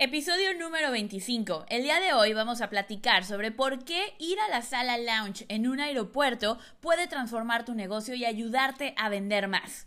Episodio número 25. El día de hoy vamos a platicar sobre por qué ir a la sala lounge en un aeropuerto puede transformar tu negocio y ayudarte a vender más.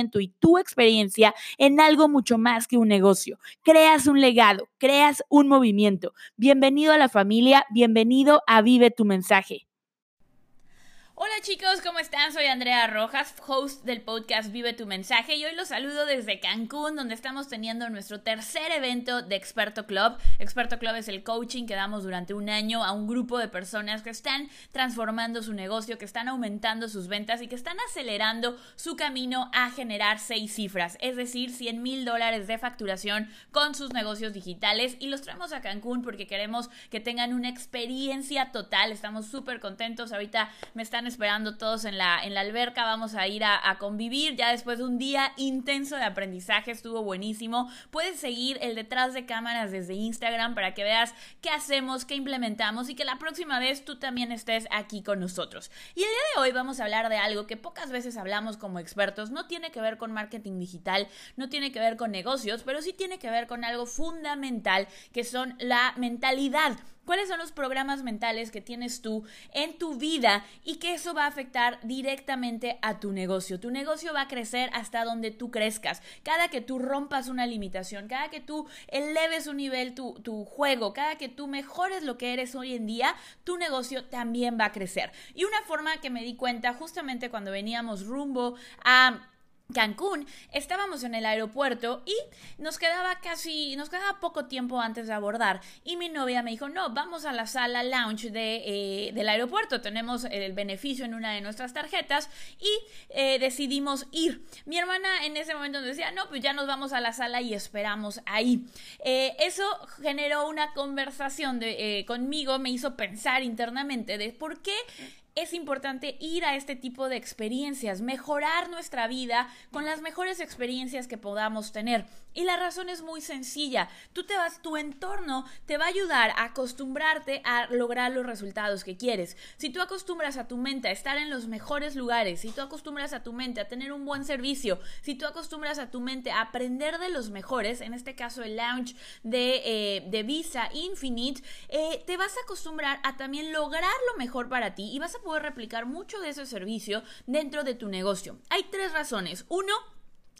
y tu experiencia en algo mucho más que un negocio. Creas un legado, creas un movimiento. Bienvenido a la familia, bienvenido a Vive tu mensaje. Hola chicos, ¿cómo están? Soy Andrea Rojas, host del podcast Vive tu mensaje y hoy los saludo desde Cancún, donde estamos teniendo nuestro tercer evento de Experto Club. Experto Club es el coaching que damos durante un año a un grupo de personas que están transformando su negocio, que están aumentando sus ventas y que están acelerando su camino a generar seis cifras, es decir, 100 mil dólares de facturación con sus negocios digitales y los traemos a Cancún porque queremos que tengan una experiencia total. Estamos súper contentos. Ahorita me están esperando todos en la, en la alberca, vamos a ir a, convivir ya después de un día intenso de aprendizaje, estuvo buenísimo. Puedes seguir el detrás de cámaras desde Instagram para que veas qué hacemos, qué implementamos y que la próxima vez tú también estés aquí con nosotros. Y el día de hoy vamos a hablar de algo que pocas veces hablamos como expertos, no tiene que ver con marketing digital, no tiene que ver con negocios, pero sí tiene que ver con algo fundamental que son la mentalidad cuáles son los programas mentales que tienes tú en tu vida y que eso va a afectar directamente a tu negocio. Tu negocio va a crecer hasta donde tú crezcas. Cada que tú rompas una limitación, cada que tú eleves un nivel tu, tu juego, cada que tú mejores lo que eres hoy en día, tu negocio también va a crecer. Y una forma que me di cuenta justamente cuando veníamos rumbo a Cancún, estábamos en el aeropuerto y nos quedaba casi, nos quedaba poco tiempo antes de abordar y mi novia me dijo, no, vamos a la sala lounge de, eh, del aeropuerto, tenemos el beneficio en una de nuestras tarjetas y eh, decidimos ir. Mi hermana en ese momento decía, no, pues ya nos vamos a la sala y esperamos ahí. Eh, eso generó una conversación de, conmigo, me hizo pensar internamente de por qué es importante ir a este tipo de experiencias, mejorar nuestra vida con las mejores experiencias que podamos tener. Y la razón es muy sencilla. Tú te vas, tu entorno te va a ayudar a acostumbrarte a lograr los resultados que quieres. Si tú acostumbras a tu mente a estar en los mejores lugares, si tú acostumbras a tu mente a tener un buen servicio, si tú acostumbras a tu mente a aprender de los mejores, en este caso el launch de, eh, de Visa Infinite, eh, te vas a acostumbrar a también lograr lo mejor para ti y vas a poder replicar mucho de ese servicio dentro de tu negocio. Hay tres razones. Uno,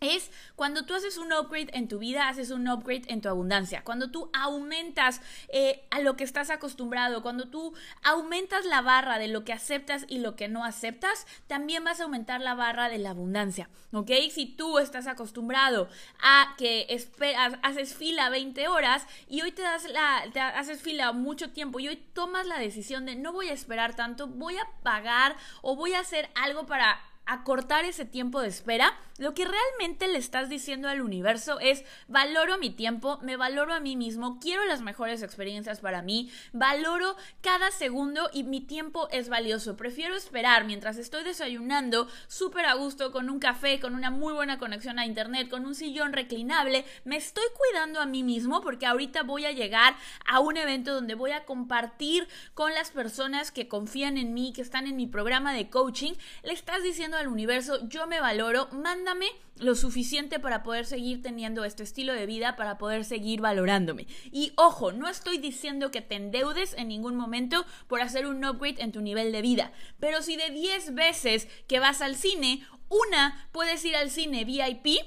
es cuando tú haces un upgrade en tu vida, haces un upgrade en tu abundancia. Cuando tú aumentas eh, a lo que estás acostumbrado, cuando tú aumentas la barra de lo que aceptas y lo que no aceptas, también vas a aumentar la barra de la abundancia. ¿Ok? Si tú estás acostumbrado a que esperas, haces fila 20 horas y hoy te das la, te haces fila mucho tiempo y hoy tomas la decisión de no voy a esperar tanto, voy a pagar o voy a hacer algo para acortar ese tiempo de espera, lo que realmente le estás diciendo al universo es valoro mi tiempo, me valoro a mí mismo, quiero las mejores experiencias para mí, valoro cada segundo y mi tiempo es valioso. Prefiero esperar mientras estoy desayunando súper a gusto con un café, con una muy buena conexión a internet, con un sillón reclinable. Me estoy cuidando a mí mismo porque ahorita voy a llegar a un evento donde voy a compartir con las personas que confían en mí, que están en mi programa de coaching. Le estás diciendo al universo, yo me valoro, mándame lo suficiente para poder seguir teniendo este estilo de vida, para poder seguir valorándome. Y ojo, no estoy diciendo que te endeudes en ningún momento por hacer un upgrade en tu nivel de vida, pero si de 10 veces que vas al cine, una puedes ir al cine VIP,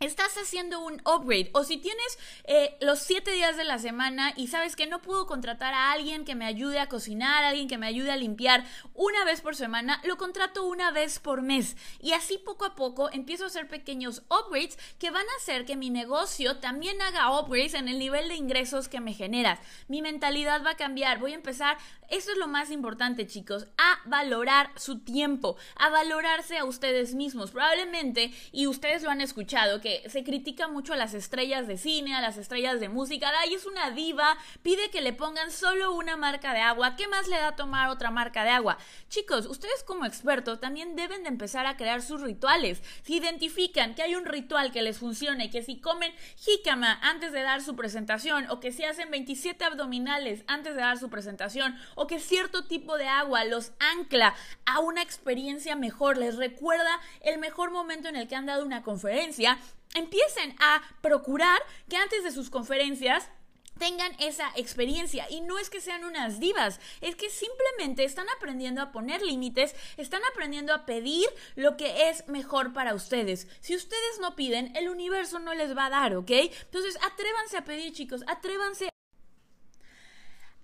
estás haciendo un upgrade o si tienes eh, los siete días de la semana y sabes que no puedo contratar a alguien que me ayude a cocinar, alguien que me ayude a limpiar una vez por semana, lo contrato una vez por mes y así poco a poco empiezo a hacer pequeños upgrades que van a hacer que mi negocio también haga upgrades en el nivel de ingresos que me generas. Mi mentalidad va a cambiar, voy a empezar, eso es lo más importante chicos, a valorar su tiempo, a valorarse a ustedes mismos. Probablemente, y ustedes lo han escuchado, que se critica mucho a las estrellas de cine, a las estrellas de música. Ay, es una diva, pide que le pongan solo una marca de agua. ¿Qué más le da tomar otra marca de agua? Chicos, ustedes como expertos también deben de empezar a crear sus rituales. Si identifican que hay un ritual que les funcione, que si comen jícama antes de dar su presentación, o que si hacen 27 abdominales antes de dar su presentación, o que cierto tipo de agua los ancla a una experiencia mejor, les recuerda el mejor momento en el que han dado una conferencia, empiecen a procurar que antes de sus conferencias tengan esa experiencia. Y no es que sean unas divas, es que simplemente están aprendiendo a poner límites, están aprendiendo a pedir lo que es mejor para ustedes. Si ustedes no piden, el universo no les va a dar, ¿ok? Entonces atrévanse a pedir, chicos, atrévanse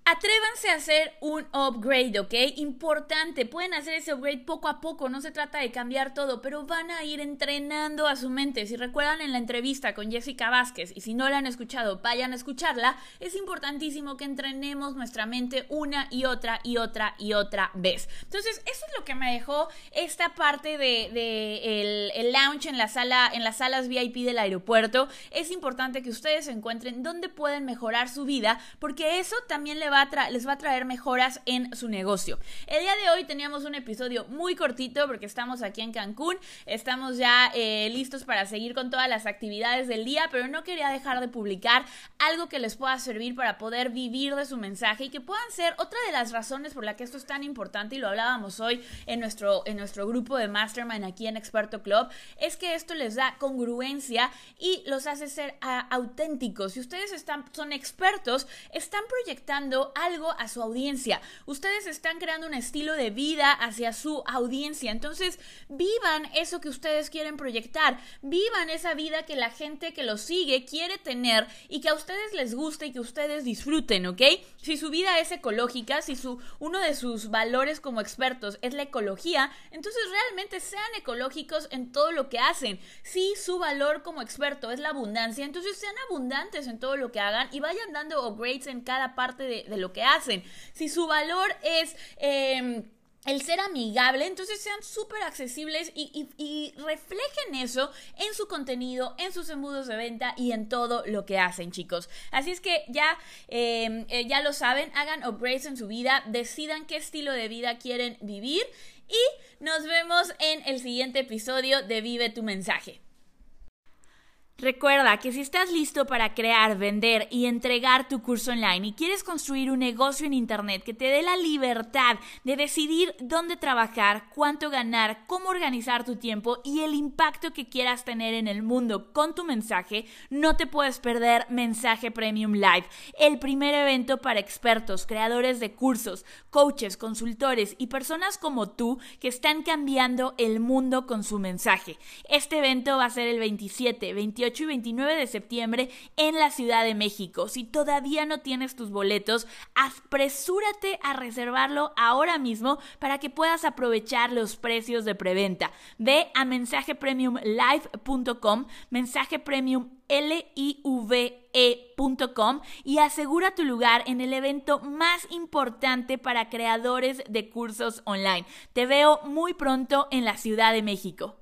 Atrévanse a hacer un upgrade, ¿ok? Importante, pueden hacer ese upgrade poco a poco, no se trata de cambiar todo, pero van a ir entrenando a su mente. Si recuerdan en la entrevista con Jessica Vázquez, y si no la han escuchado, vayan a escucharla, es importantísimo que entrenemos nuestra mente una y otra y otra y otra vez. Entonces, eso es lo que me dejó esta parte de, el, lounge en la sala, en las salas VIP del aeropuerto. Es importante que ustedes encuentren dónde pueden mejorar su vida, porque eso también le va les va a traer mejoras en su negocio. El día de hoy teníamos un episodio muy cortito porque estamos aquí en Cancún, estamos ya eh, listos para seguir con todas las actividades del día, pero no quería dejar de publicar algo que les pueda servir para poder vivir de su mensaje y que puedan ser otra de las razones por la que esto es tan importante y lo hablábamos hoy en nuestro, en nuestro grupo de Mastermind aquí en Experto Club, es que esto les da congruencia y los hace ser auténticos. Si ustedes están, son expertos, están proyectando algo a su audiencia. Ustedes están creando un estilo de vida hacia su audiencia. Entonces, vivan eso que ustedes quieren proyectar. Vivan esa vida que la gente que los sigue quiere tener y que a ustedes les guste y que ustedes disfruten, ¿ok? Si su vida es ecológica, si su, uno de sus valores como expertos es la ecología, entonces realmente sean ecológicos en todo lo que hacen. Si su valor como experto es la abundancia, entonces sean abundantes en todo lo que hagan y vayan dando upgrades en cada parte de, de lo que hacen. Si su valor es... Em, el ser amigable, entonces sean súper accesibles y, reflejen eso en su contenido, en sus embudos de venta y en todo lo que hacen, chicos. Así es que ya, em, eh, ya lo saben, hagan upgrades en su vida, decidan qué estilo de vida quieren vivir y nos vemos en el siguiente episodio de Vive tu mensaje. Recuerda que si estás listo para crear, vender y entregar tu curso online y quieres construir un negocio en Internet que te dé la libertad de decidir dónde trabajar, cuánto ganar, cómo organizar tu tiempo y el impacto que quieras tener en el mundo con tu mensaje, no te puedes perder Mensaje Premium Live, el primer evento para expertos, creadores de cursos, coaches, consultores y personas como tú que están cambiando el mundo con su mensaje. Este evento va a ser el 27, 28 y 29 de septiembre en la Ciudad de México. Si todavía no tienes tus boletos, apresúrate a reservarlo ahora mismo para que puedas aprovechar los precios de preventa. Ve a mensajepremiumlive.com, mensaje premium live.com y asegura tu lugar en el evento más importante para creadores de cursos online. Te veo muy pronto en la Ciudad de México.